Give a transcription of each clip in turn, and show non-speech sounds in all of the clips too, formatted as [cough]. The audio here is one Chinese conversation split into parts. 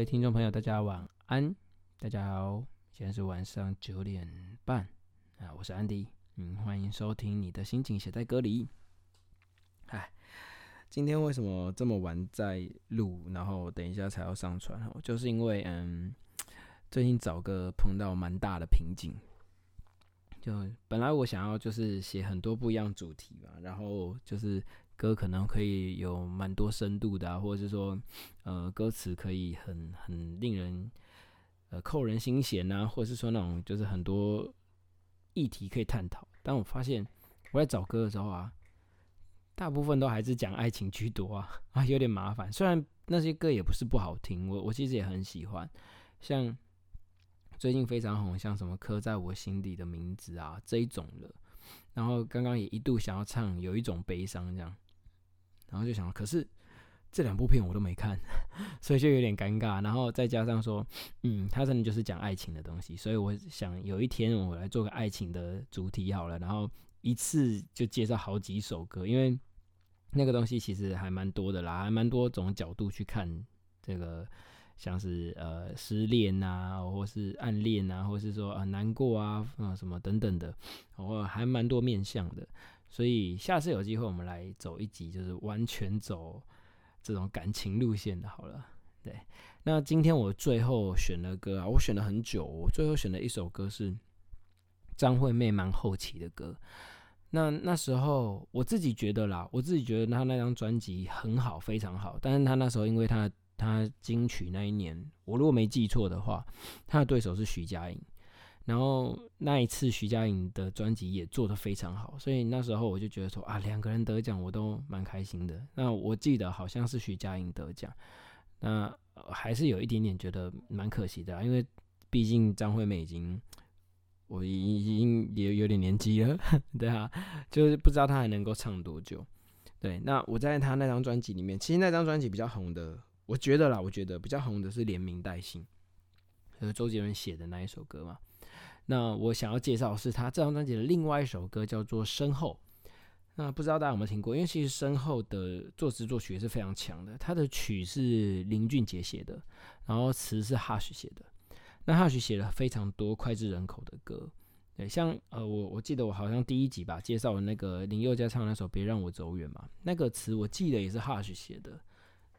位听众朋友，大家晚安。大家好，现在是晚上九点半啊，我是安迪，嗯，欢迎收听你的心情写在歌里。哎，今天为什么这么晚在录，然后等一下才要上传？哦，就是因为嗯，最近找个碰到蛮大的瓶颈。就本来我想要就是写很多不一样主题嘛，然后就是歌可能可以有蛮多深度的，或者是说呃歌词可以很很令人呃扣人心弦呐，或者是说那种就是很多议题可以探讨。但我发现我在找歌的时候啊，大部分都还是讲爱情居多啊 [laughs] 啊，有点麻烦。虽然那些歌也不是不好听，我我其实也很喜欢，像。最近非常红，像什么刻在我心底的名字啊这一种的，然后刚刚也一度想要唱有一种悲伤这样，然后就想，可是这两部片我都没看，[laughs] 所以就有点尴尬。然后再加上说，嗯，他真的就是讲爱情的东西，所以我想有一天我来做个爱情的主题好了，然后一次就介绍好几首歌，因为那个东西其实还蛮多的啦，还蛮多种角度去看这个。像是呃失恋呐，或是暗恋呐，或是说啊难过啊，啊什么等等的，我还蛮多面向的。所以下次有机会我们来走一集，就是完全走这种感情路线的。好了，对。那今天我最后选的歌啊，我选了很久，我最后选的一首歌是张惠妹蛮后期的歌。那那时候我自己觉得啦，我自己觉得她那张专辑很好，非常好。但是她那时候因为她她金曲那一年，我如果没记错的话，她的对手是徐佳莹。然后那一次徐佳莹的专辑也做得非常好，所以那时候我就觉得说啊，两个人得奖我都蛮开心的。那我记得好像是徐佳莹得奖，那还是有一点点觉得蛮可惜的，因为毕竟张惠妹已经我已经也有点年纪了，[laughs] 对啊，就是不知道她还能够唱多久。对，那我在她那张专辑里面，其实那张专辑比较红的。我觉得啦，我觉得比较红的是《连名带姓》，和周杰伦写的那一首歌嘛。那我想要介绍的是他这张专辑的另外一首歌，叫做《身后》。那不知道大家有没有听过？因为其实《身后》的作词作曲也是非常强的。他的曲是林俊杰写的，然后词是 Hush 写的。那 Hush 写了非常多脍炙人口的歌，对，像呃，我我记得我好像第一集吧介绍了那个林宥嘉唱那首《别让我走远》嘛，那个词我记得也是 Hush 写的。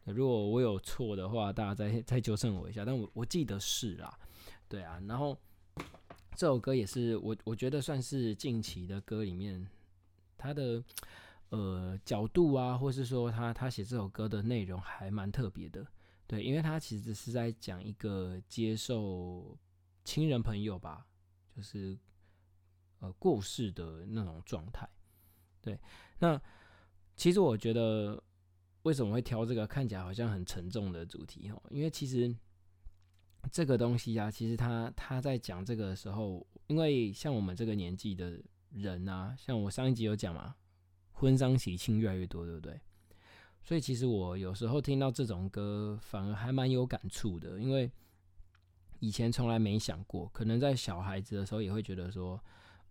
如果我有错的话，大家再再纠正我一下。但我我记得是啦，对啊。然后这首歌也是我我觉得算是近期的歌里面，他的呃角度啊，或是说他他写这首歌的内容还蛮特别的。对，因为他其实是在讲一个接受亲人朋友吧，就是呃过世的那种状态。对，那其实我觉得。为什么会挑这个看起来好像很沉重的主题哦？因为其实这个东西啊，其实他他在讲这个的时候，因为像我们这个年纪的人啊，像我上一集有讲嘛，婚丧喜庆越来越多，对不对？所以其实我有时候听到这种歌，反而还蛮有感触的，因为以前从来没想过，可能在小孩子的时候也会觉得说。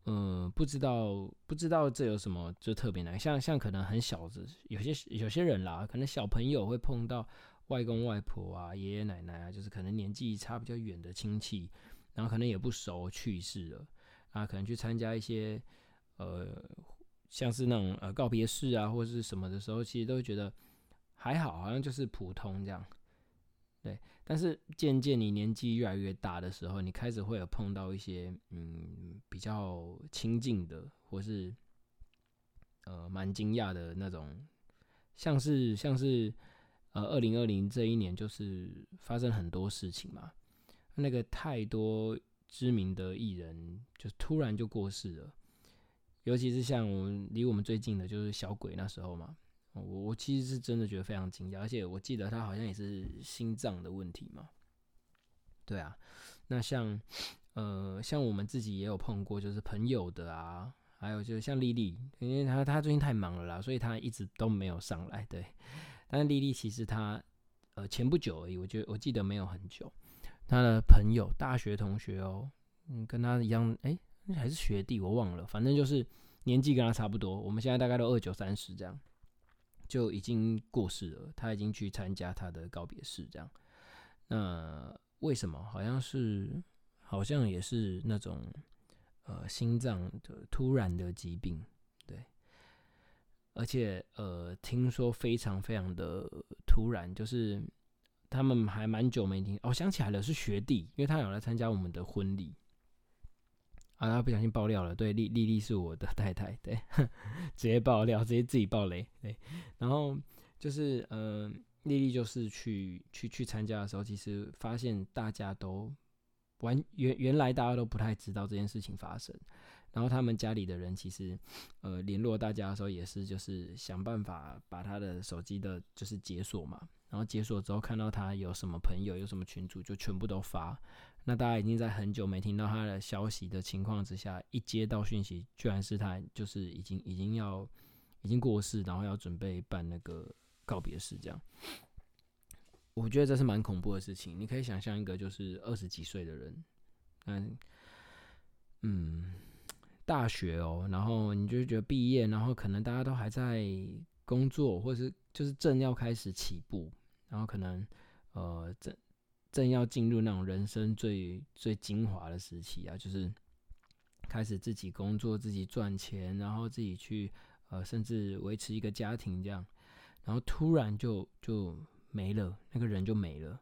嗯，不知道不知道这有什么就特别难，像像可能很小的有些有些人啦，可能小朋友会碰到外公外婆啊、爷爷奶奶啊，就是可能年纪差比较远的亲戚，然后可能也不熟去世了啊，可能去参加一些呃像是那种呃告别式啊或者是什么的时候，其实都会觉得还好，好像就是普通这样。对，但是渐渐你年纪越来越大的时候，你开始会有碰到一些嗯比较亲近的，或是呃蛮惊讶的那种，像是像是呃二零二零这一年就是发生很多事情嘛，那个太多知名的艺人就突然就过世了，尤其是像我们离我们最近的就是小鬼那时候嘛。我我其实是真的觉得非常惊讶，而且我记得他好像也是心脏的问题嘛。对啊，那像呃像我们自己也有碰过，就是朋友的啊，还有就是像丽丽，因为她她最近太忙了啦，所以她一直都没有上来。对，但是丽丽其实她呃前不久而已，我觉得我记得没有很久。她的朋友大学同学哦，嗯，跟她一样，哎，还是学弟，我忘了，反正就是年纪跟她差不多。我们现在大概都二九三十这样。就已经过世了，他已经去参加他的告别式，这样。那为什么？好像是，好像也是那种呃心脏的突然的疾病，而且呃，听说非常非常的突然，就是他们还蛮久没听。哦，想起来了，是学弟，因为他有来参加我们的婚礼。啊，他不小心爆料了，对，丽丽丽是我的太太，对，[laughs] 直接爆料，直接自己爆雷，对，然后就是呃，丽丽就是去去去参加的时候，其实发现大家都完原原来大家都不太知道这件事情发生，然后他们家里的人其实呃联络大家的时候也是就是想办法把他的手机的就是解锁嘛，然后解锁之后看到他有什么朋友有什么群主就全部都发。那大家已经在很久没听到他的消息的情况之下，一接到讯息，居然是他就是已经已经要已经过世，然后要准备办那个告别式，这样。我觉得这是蛮恐怖的事情。你可以想象一个就是二十几岁的人，嗯嗯，大学哦，然后你就觉得毕业，然后可能大家都还在工作，或是就是正要开始起步，然后可能呃正。正要进入那种人生最最精华的时期啊，就是开始自己工作、自己赚钱，然后自己去呃，甚至维持一个家庭这样，然后突然就就没了，那个人就没了。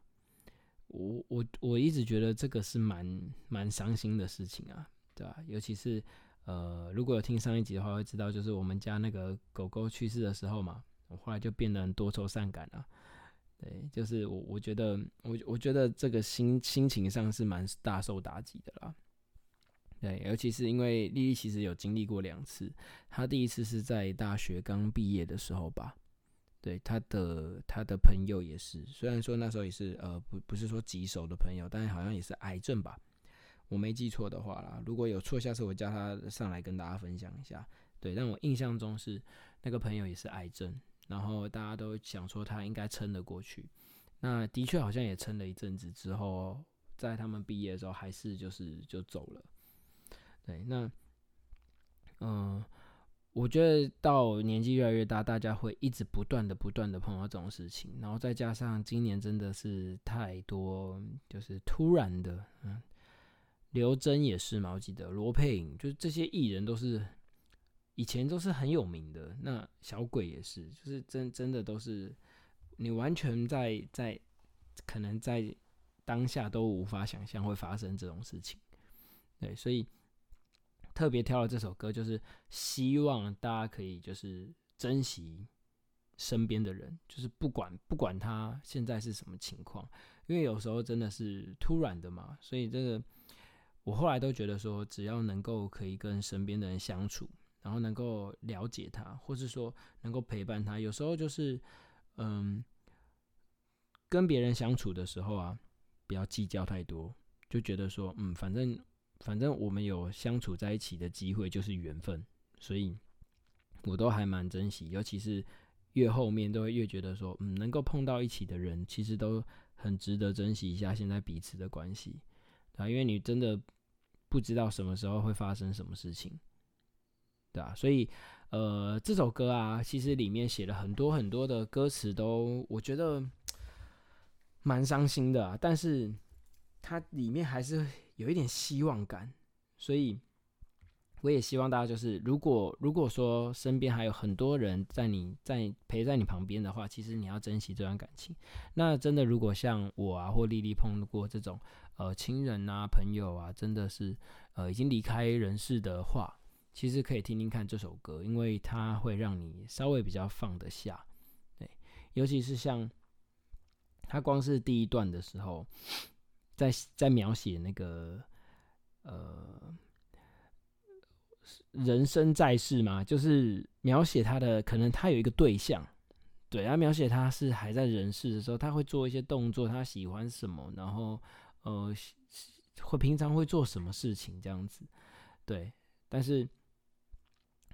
我我我一直觉得这个是蛮蛮伤心的事情啊，对吧？尤其是呃，如果有听上一集的话，会知道就是我们家那个狗狗去世的时候嘛，我后来就变得很多愁善感了。对，就是我，我觉得，我我觉得这个心心情上是蛮大受打击的啦。对，尤其是因为丽丽其实有经历过两次，她第一次是在大学刚毕业的时候吧。对，她的她的朋友也是，虽然说那时候也是呃不不是说棘手的朋友，但是好像也是癌症吧，我没记错的话啦。如果有错，下次我叫他上来跟大家分享一下。对，但我印象中是那个朋友也是癌症。然后大家都想说他应该撑得过去，那的确好像也撑了一阵子之后，在他们毕业的时候还是就是就走了。对，那嗯，我觉得到年纪越来越大，大家会一直不断的不断的碰到这种事情，然后再加上今年真的是太多就是突然的，嗯，刘真也是嘛，我记得罗佩颖，就是这些艺人都是。以前都是很有名的，那小鬼也是，就是真真的都是你完全在在可能在当下都无法想象会发生这种事情，对，所以特别挑了这首歌，就是希望大家可以就是珍惜身边的人，就是不管不管他现在是什么情况，因为有时候真的是突然的嘛，所以这个我后来都觉得说，只要能够可以跟身边的人相处。然后能够了解他，或是说能够陪伴他，有时候就是，嗯，跟别人相处的时候啊，不要计较太多，就觉得说，嗯，反正反正我们有相处在一起的机会就是缘分，所以我都还蛮珍惜，尤其是越后面都会越觉得说，嗯，能够碰到一起的人，其实都很值得珍惜一下现在彼此的关系啊，因为你真的不知道什么时候会发生什么事情。对啊，所以，呃，这首歌啊，其实里面写了很多很多的歌词，都我觉得蛮伤心的。但是它里面还是有一点希望感，所以我也希望大家就是，如果如果说身边还有很多人在你在陪在你旁边的话，其实你要珍惜这段感情。那真的，如果像我啊或丽丽碰过这种呃亲人啊朋友啊，真的是呃已经离开人世的话。其实可以听听看这首歌，因为它会让你稍微比较放得下，对，尤其是像他光是第一段的时候，在在描写那个呃人生在世嘛，就是描写他的可能他有一个对象，对，他描写他是还在人世的时候，他会做一些动作，他喜欢什么，然后呃会平常会做什么事情这样子，对，但是。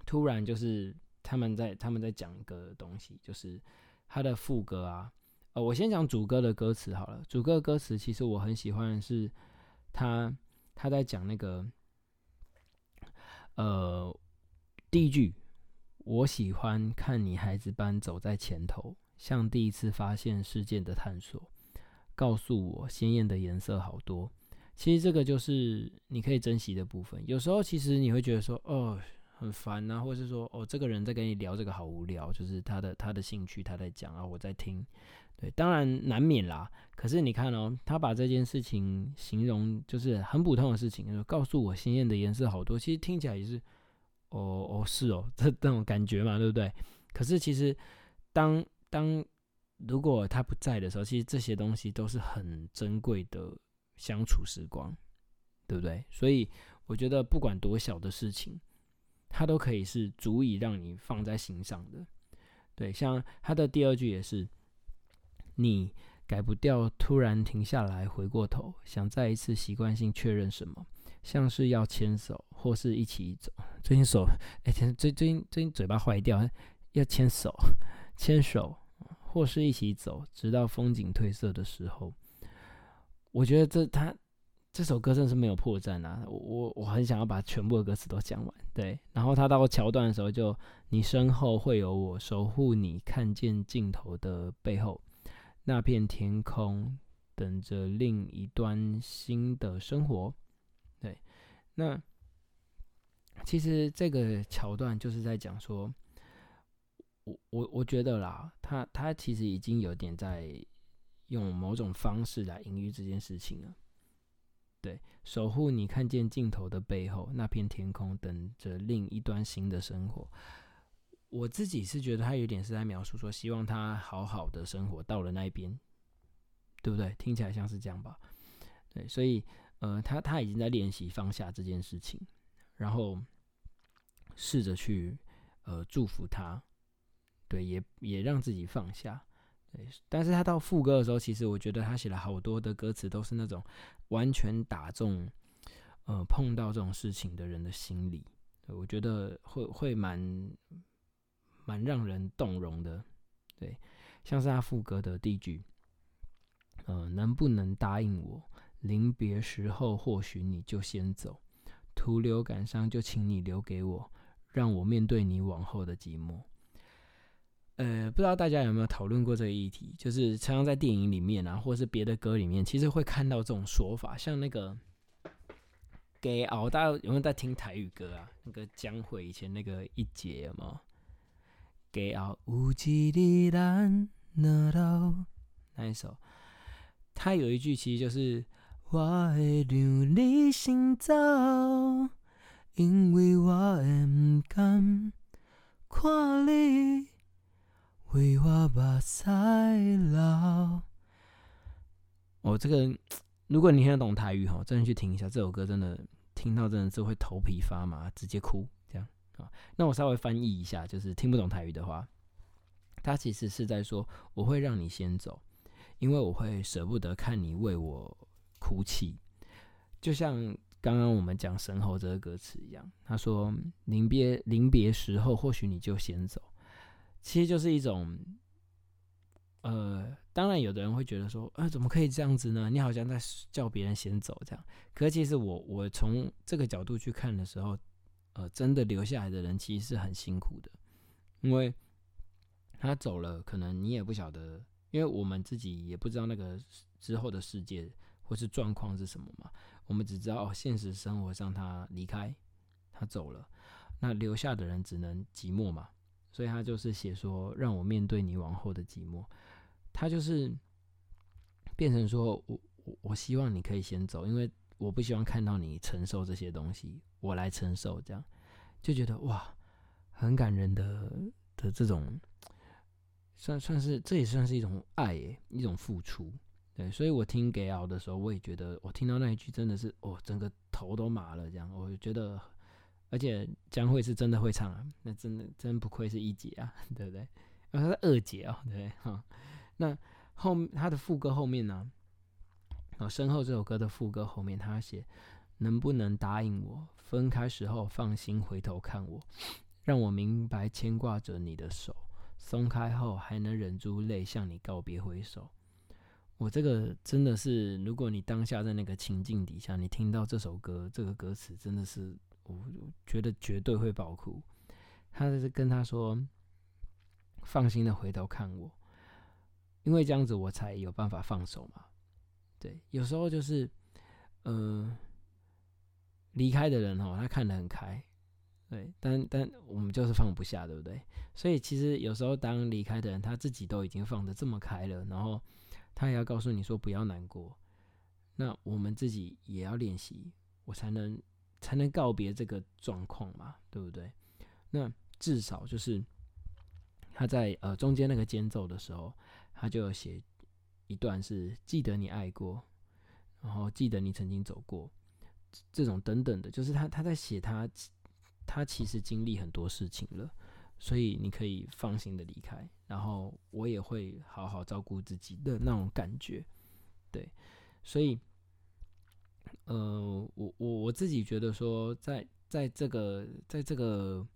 突然就是他们在他们在讲一个东西，就是他的副歌啊。呃，我先讲主歌的歌词好了。主歌的歌词其实我很喜欢，是他他在讲那个呃第一句，我喜欢看你孩子般走在前头，像第一次发现世界的探索，告诉我鲜艳的颜色好多。其实这个就是你可以珍惜的部分。有时候其实你会觉得说，哦，很烦啊，或者是说，哦，这个人在跟你聊这个好无聊，就是他的他的兴趣他在讲啊，我在听。对，当然难免啦。可是你看哦，他把这件事情形容就是很普通的事情，告诉我鲜艳的颜色好多。其实听起来也是，哦哦是哦，这这种感觉嘛，对不对？可是其实当当如果他不在的时候，其实这些东西都是很珍贵的相处时光，对不对？所以我觉得不管多小的事情，它都可以是足以让你放在心上的。对，像他的第二句也是。你改不掉，突然停下来，回过头，想再一次习惯性确认什么，像是要牵手，或是一起走。最近手，哎，最最近最近嘴巴坏掉，要牵手，牵手，或是一起走，直到风景褪色的时候。我觉得这他这首歌真是没有破绽啊！我我我很想要把全部的歌词都讲完。对，然后他到桥段的时候，就你身后会有我守护你，看见尽头的背后。那片天空，等着另一端新的生活。对，那其实这个桥段就是在讲说，我我我觉得啦，他他其实已经有点在用某种方式来隐喻这件事情了。对，守护你看见尽头的背后，那片天空，等着另一端新的生活。我自己是觉得他有点是在描述说，希望他好好的生活到了那一边，对不对？听起来像是这样吧？对，所以呃，他他已经在练习放下这件事情，然后试着去呃祝福他，对，也也让自己放下。对，但是他到副歌的时候，其实我觉得他写了好多的歌词都是那种完全打中呃碰到这种事情的人的心理，我觉得会会蛮。蛮让人动容的，对，像是他副歌的第一句，呃，能不能答应我，临别时候或许你就先走，徒留感伤就请你留给我，让我面对你往后的寂寞。呃，不知道大家有没有讨论过这个议题，就是常常在电影里面啊，或是别的歌里面，其实会看到这种说法，像那个给熬，大家有没有在听台语歌啊？那个江蕙以前那个一节吗？给后有一日咱两老那一首，他有一句其实就是我会让你先走，因为我会不甘看你为我目屎流。哦，这个如果你听得懂台语哈，真的去听一下这首歌，真的听到真的是会头皮发麻，直接哭这样。啊，那我稍微翻译一下，就是听不懂台语的话，他其实是在说，我会让你先走，因为我会舍不得看你为我哭泣，就像刚刚我们讲神猴这个歌词一样，他说临别临别时候，或许你就先走，其实就是一种，呃，当然有的人会觉得说，啊，怎么可以这样子呢？你好像在叫别人先走这样，可其实我我从这个角度去看的时候。呃，真的留下来的人其实是很辛苦的，因为他走了，可能你也不晓得，因为我们自己也不知道那个之后的世界或是状况是什么嘛。我们只知道哦，现实生活上他离开，他走了，那留下的人只能寂寞嘛。所以他就是写说，让我面对你往后的寂寞。他就是变成说我我我希望你可以先走，因为。我不希望看到你承受这些东西，我来承受，这样就觉得哇，很感人的的这种，算算是这也算是一种爱耶，一种付出。对，所以我听给敖的时候，我也觉得我听到那一句真的是哦，整个头都麻了。这样，我就觉得，而且江蕙是真的会唱啊，那真的真不愧是一姐啊，[laughs] 对不对？啊，她是二姐哦，对哈。那后他的副歌后面呢？然后身后这首歌的副歌后面，他写：“能不能答应我，分开时候放心回头看我，让我明白牵挂着你的手，松开后还能忍住泪向你告别挥手。”我这个真的是，如果你当下在那个情境底下，你听到这首歌，这个歌词真的是，我觉得绝对会爆哭。他就是跟他说：“放心的回头看我，因为这样子我才有办法放手嘛。”对，有时候就是，嗯，离开的人哦，他看得很开，对，但但我们就是放不下，对不对？所以其实有时候当离开的人他自己都已经放得这么开了，然后他也要告诉你说不要难过，那我们自己也要练习，我才能才能告别这个状况嘛，对不对？那至少就是他在呃中间那个间奏的时候，他就写一段是记得你爱过，然后记得你曾经走过，这种等等的，就是他他在写他他其实经历很多事情了，所以你可以放心的离开，然后我也会好好照顾自己的那种感觉，对，所以呃我我我自己觉得说在在这个在这个。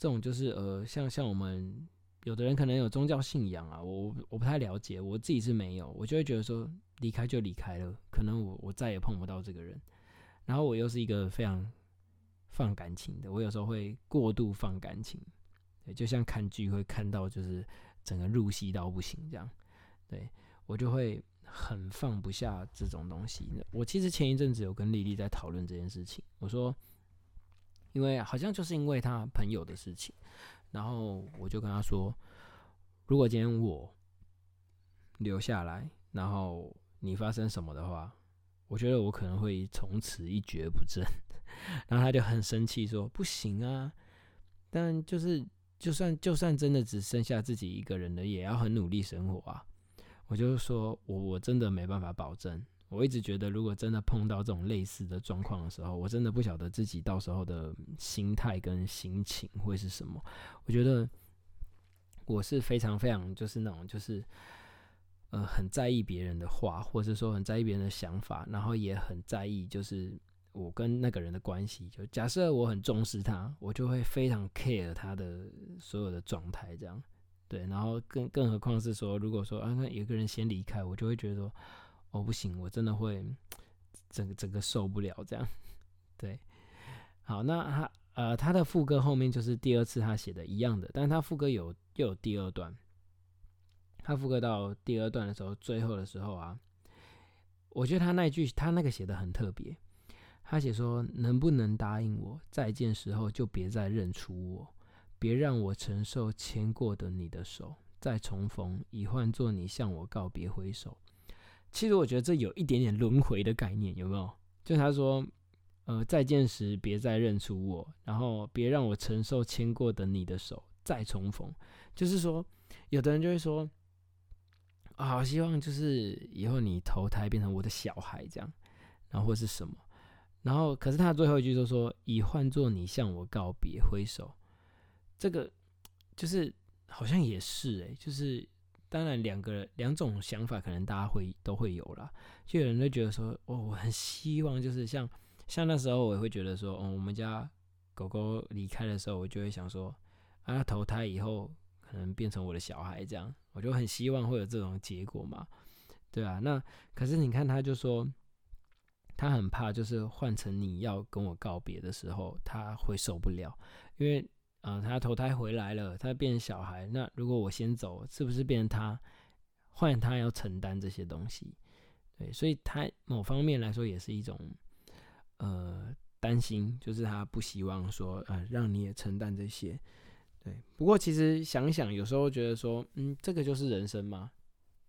这种就是呃，像像我们有的人可能有宗教信仰啊，我我不太了解，我自己是没有，我就会觉得说离开就离开了，可能我我再也碰不到这个人。然后我又是一个非常放感情的，我有时候会过度放感情，对，就像看剧会看到就是整个入戏到不行这样，对我就会很放不下这种东西。我其实前一阵子有跟丽丽在讨论这件事情，我说。因为好像就是因为他朋友的事情，然后我就跟他说，如果今天我留下来，然后你发生什么的话，我觉得我可能会从此一蹶不振。[laughs] 然后他就很生气说：“不行啊！但就是就算就算真的只剩下自己一个人了，也要很努力生活啊！”我就说我我真的没办法保证。我一直觉得，如果真的碰到这种类似的状况的时候，我真的不晓得自己到时候的心态跟心情会是什么。我觉得我是非常非常就是那种就是呃很在意别人的话，或者说很在意别人的想法，然后也很在意就是我跟那个人的关系。就假设我很重视他，我就会非常 care 他的所有的状态，这样对。然后更更何况是说，如果说啊，那有个人先离开，我就会觉得说。哦，不行，我真的会整整个受不了这样。[laughs] 对，好，那他呃，他的副歌后面就是第二次他写的一样的，但是他副歌有又有第二段。他副歌到第二段的时候，最后的时候啊，我觉得他那句他那个写的很特别。他写说：“能不能答应我，再见时候就别再认出我，别让我承受牵过的你的手，再重逢已换作你向我告别挥手。”其实我觉得这有一点点轮回的概念，有没有？就他说，呃，再见时别再认出我，然后别让我承受牵过的你的手再重逢。就是说，有的人就会说，啊，好希望就是以后你投胎变成我的小孩这样，然后或是什么，然后可是他最后一句就说，已换作你向我告别挥手，这个就是好像也是哎，就是。当然，两个两种想法可能大家会都会有啦。就有人会觉得说，哦，我很希望就是像像那时候，我也会觉得说，哦，我们家狗狗离开的时候，我就会想说，啊，投胎以后可能变成我的小孩这样，我就很希望会有这种结果嘛，对啊。那可是你看，他就说他很怕，就是换成你要跟我告别的时候，他会受不了，因为。啊，他投胎回来了，他变成小孩。那如果我先走，是不是变成他换他要承担这些东西？对，所以他某方面来说也是一种呃担心，就是他不希望说呃让你也承担这些。对，不过其实想想，有时候觉得说，嗯，这个就是人生吗？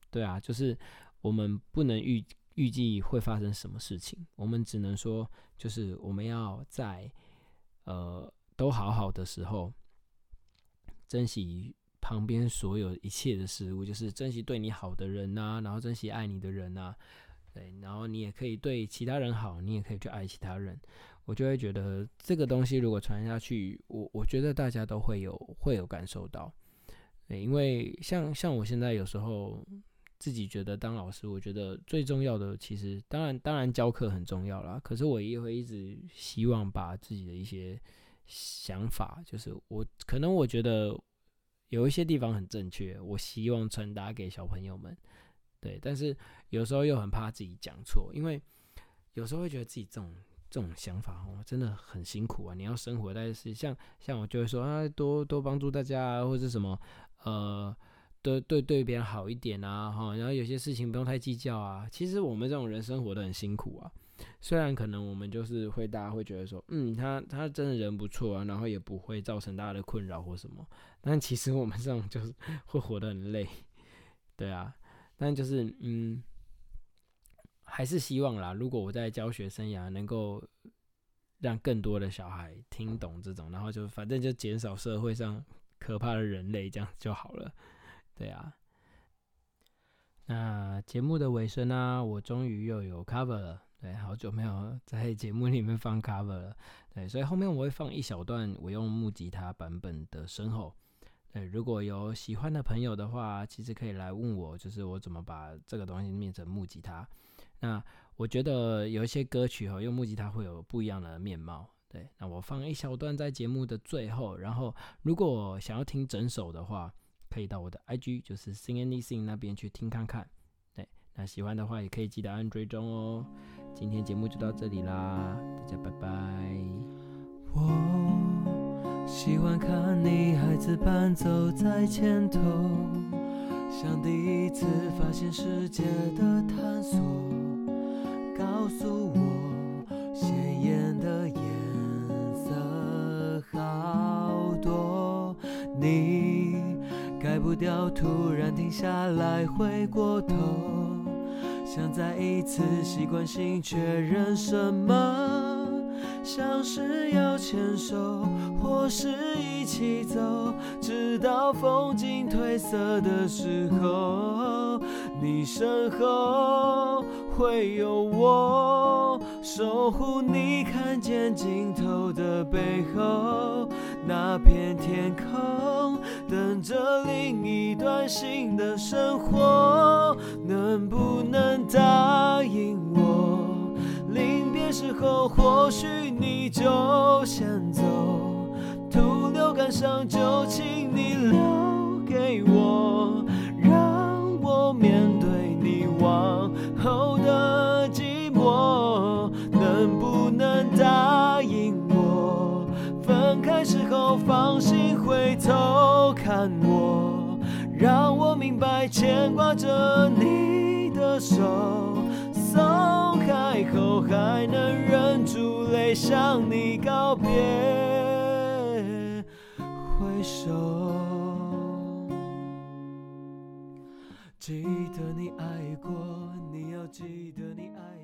对啊，就是我们不能预预计会发生什么事情，我们只能说，就是我们要在呃。都好好的时候，珍惜旁边所有一切的事物，就是珍惜对你好的人呐，然后珍惜爱你的人呐，对，然后你也可以对其他人好，你也可以去爱其他人。我就会觉得这个东西如果传下去，我我觉得大家都会有会有感受到，对，因为像像我现在有时候自己觉得当老师，我觉得最重要的其实当然当然教课很重要啦，可是我也会一直希望把自己的一些。想法就是我可能我觉得有一些地方很正确，我希望传达给小朋友们，对，但是有时候又很怕自己讲错，因为有时候会觉得自己这种这种想法哦真的很辛苦啊！你要生活，但是像像我就会说啊，多多帮助大家啊或者什么，呃，对对对别人好一点啊，哈，然后有些事情不用太计较啊。其实我们这种人生活的很辛苦啊，虽然可能我们就是会大家会觉得说，嗯，他他真的人不错啊，然后也不会造成大家的困扰或什么，但其实我们这种就是会活得很累，对啊，但就是嗯，还是希望啦，如果我在教学生涯能够让更多的小孩听懂这种，然后就反正就减少社会上可怕的人类，这样就好了。对啊，那节目的尾声呢，我终于又有 cover 了。对，好久没有 [laughs] 在节目里面放 cover 了。对，所以后面我会放一小段我用木吉他版本的身后。对，如果有喜欢的朋友的话，其实可以来问我，就是我怎么把这个东西变成木吉他。那我觉得有一些歌曲哈，用木吉他会有不一样的面貌。对，那我放一小段在节目的最后，然后如果想要听整首的话。可以到我的 IG，就是 Sing Anything 那边去听看看。对，那喜欢的话也可以记得按追踪哦。今天节目就到这里啦，大家拜拜。我喜欢看你孩子般走在前头，像第一次发现世界的探索。告诉我，鲜艳的颜色好多。你。改不掉，突然停下来，回过头，想再一次习惯性确认什么，像是要牵手，或是一起走，直到风景褪色的时候，你身后会有我，守护你看见尽头的背后，那片天空。等着另一段新的生活，能不能答应我？临别时候，或许你就先走，徒留感伤，就请你留给我，让我面对你往后的寂寞。能不能答应我？分开时候，放心回头。看我，让我明白牵挂着你的手，松开后还能忍住泪向你告别，挥手。记得你爱过，你要记得你爱。